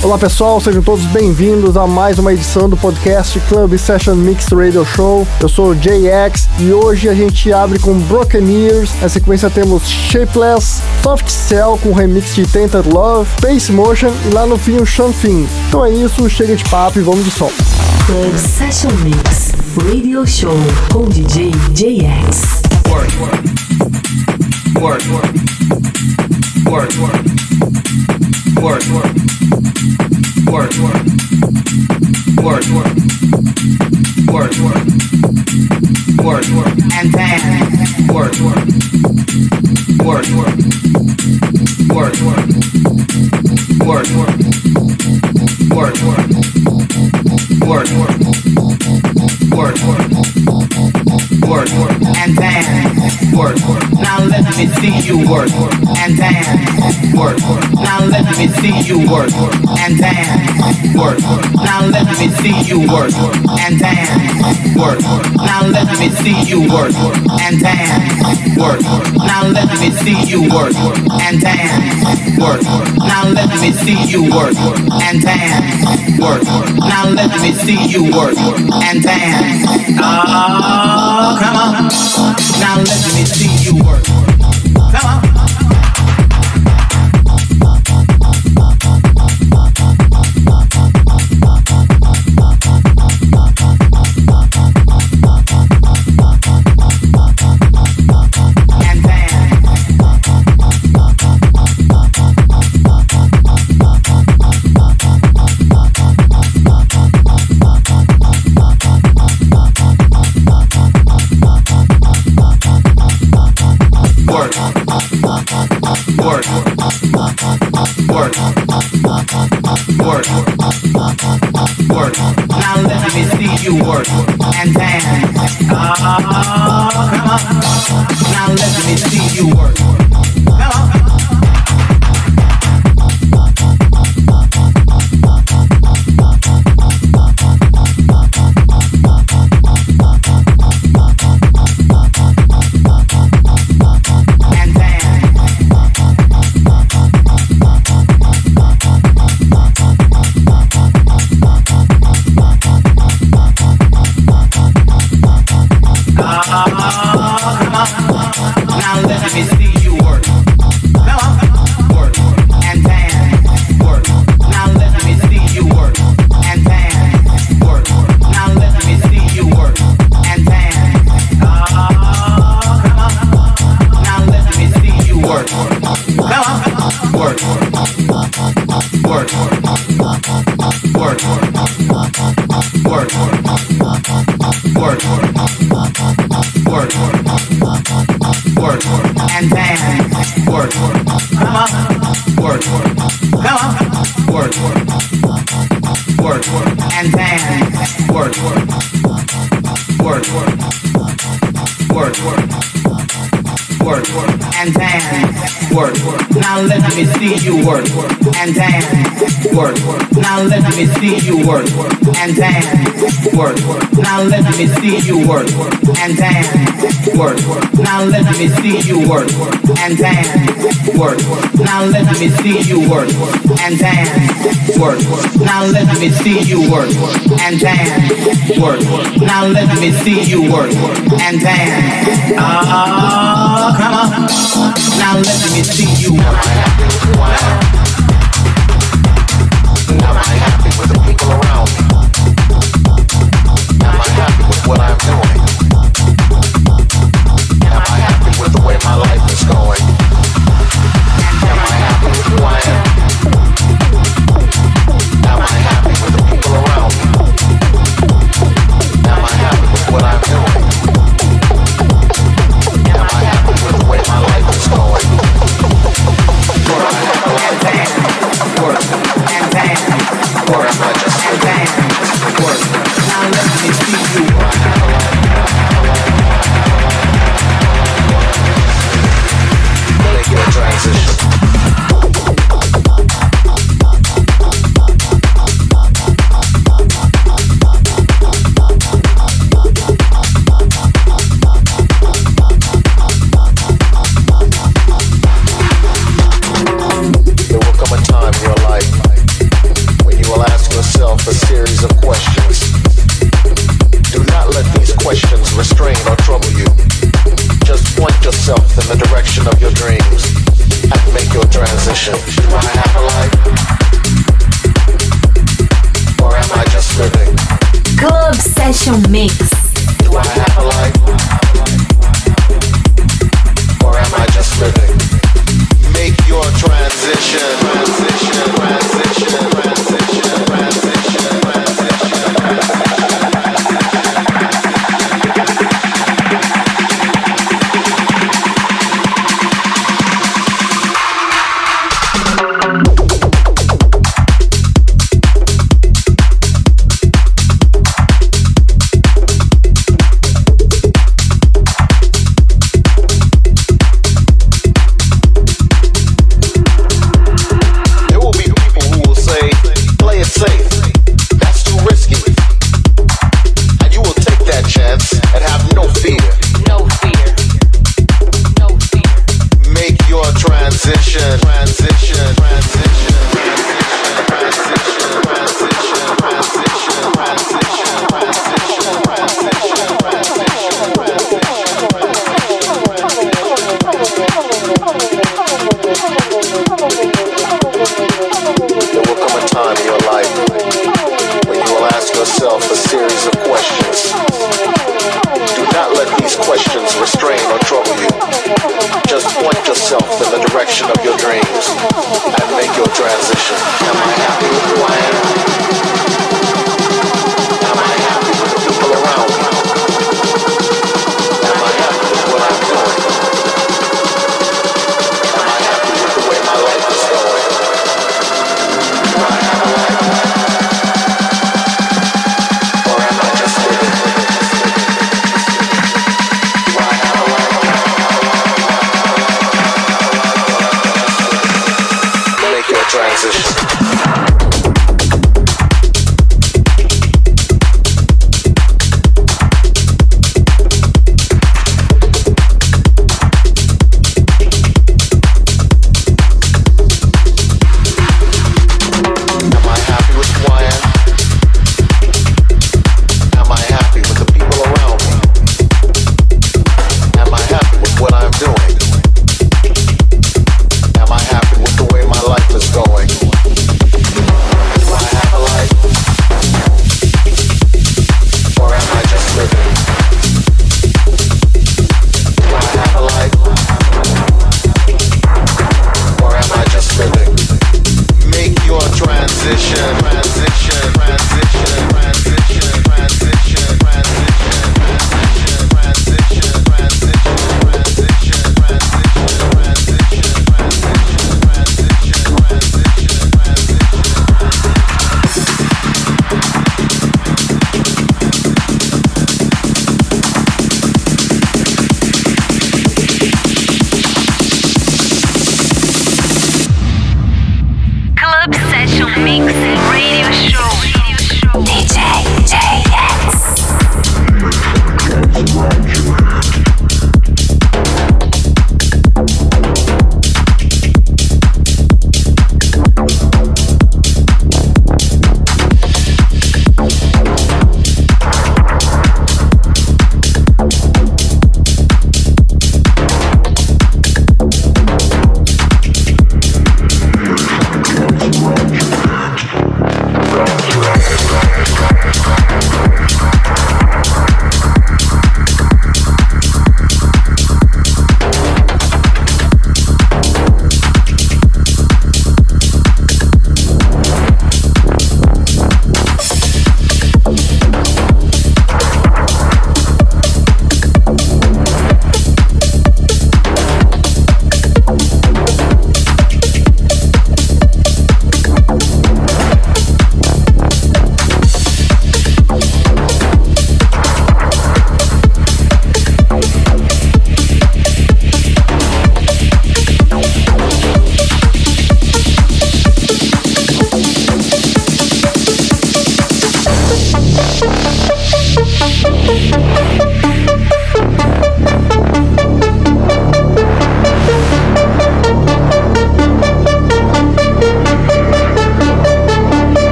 Olá pessoal, sejam todos bem-vindos a mais uma edição do podcast Club Session Mix Radio Show. Eu sou o JX e hoje a gente abre com Broken Ears. Na sequência temos Shapeless, Soft Cell com remix de Tainted Love, Space Motion e lá no fim o Sean Finn. Então é isso, chega de papo e vamos de som. Club Session Mix Radio Show com DJ JX. Work, work. Work, work. Work, work. Work, work. Work, work. Work, work. Work, work. Work. And then work, work. Work, work. Work, work. Work, work. Work, work. Work, work. Work, work. Work. And then work. Now let me see you work, and then work. Now let me see you work, and then work. Now let me see you work, and then work. Now let me see you work, and then work. Now let me see you work, and then work. Now let me see you work, and then work. Now let me see you work, and then ah. Come on. Now let me see you work. Now let me see you work. And then work. Now let me see you work. And then work. Now let me see you work. And then work. Now let me see you work. And then work. Now let me see you work. And then work. Now let me see you work. And then work. Now let me see you work. And then oh, ah, come on. Now let me see you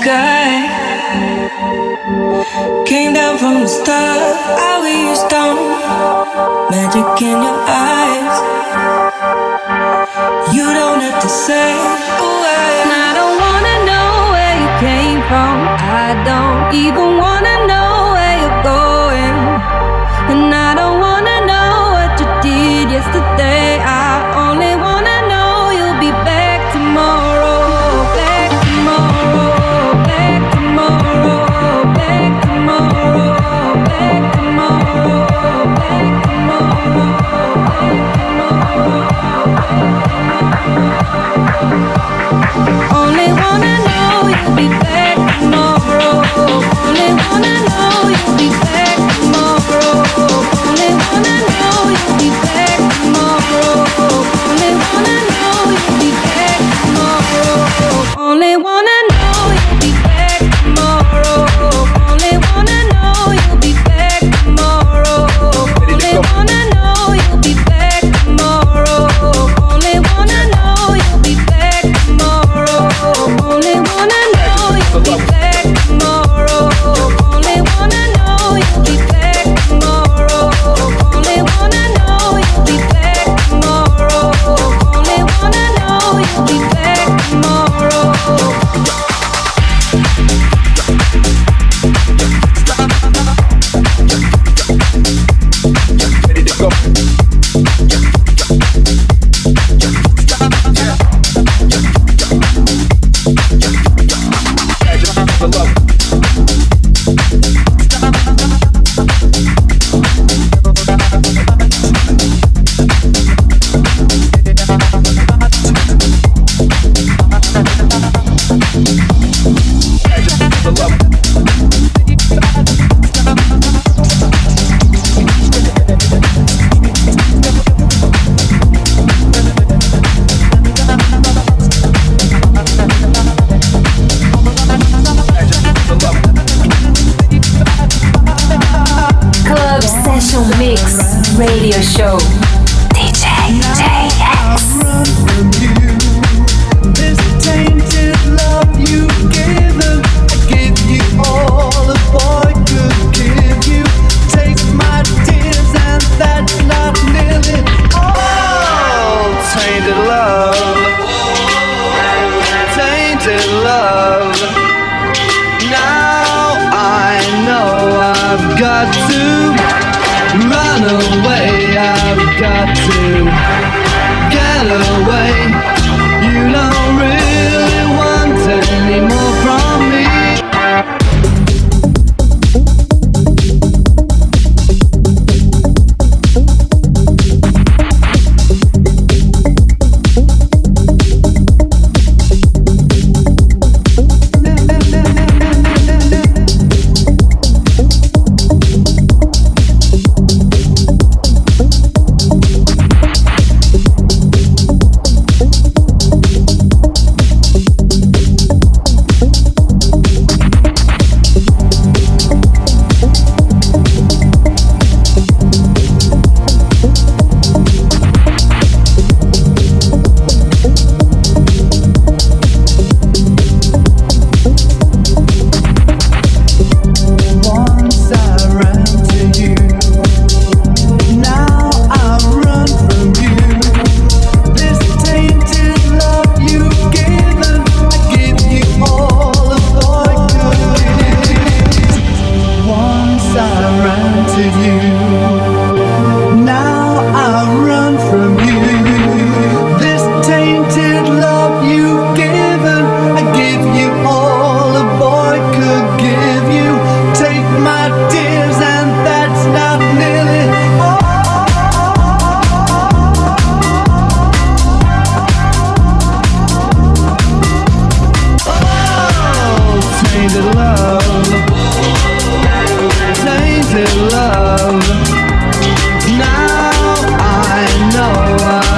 sky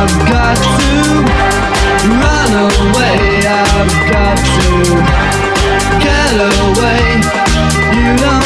I've got to run away. I've got to get away. You know.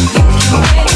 Thank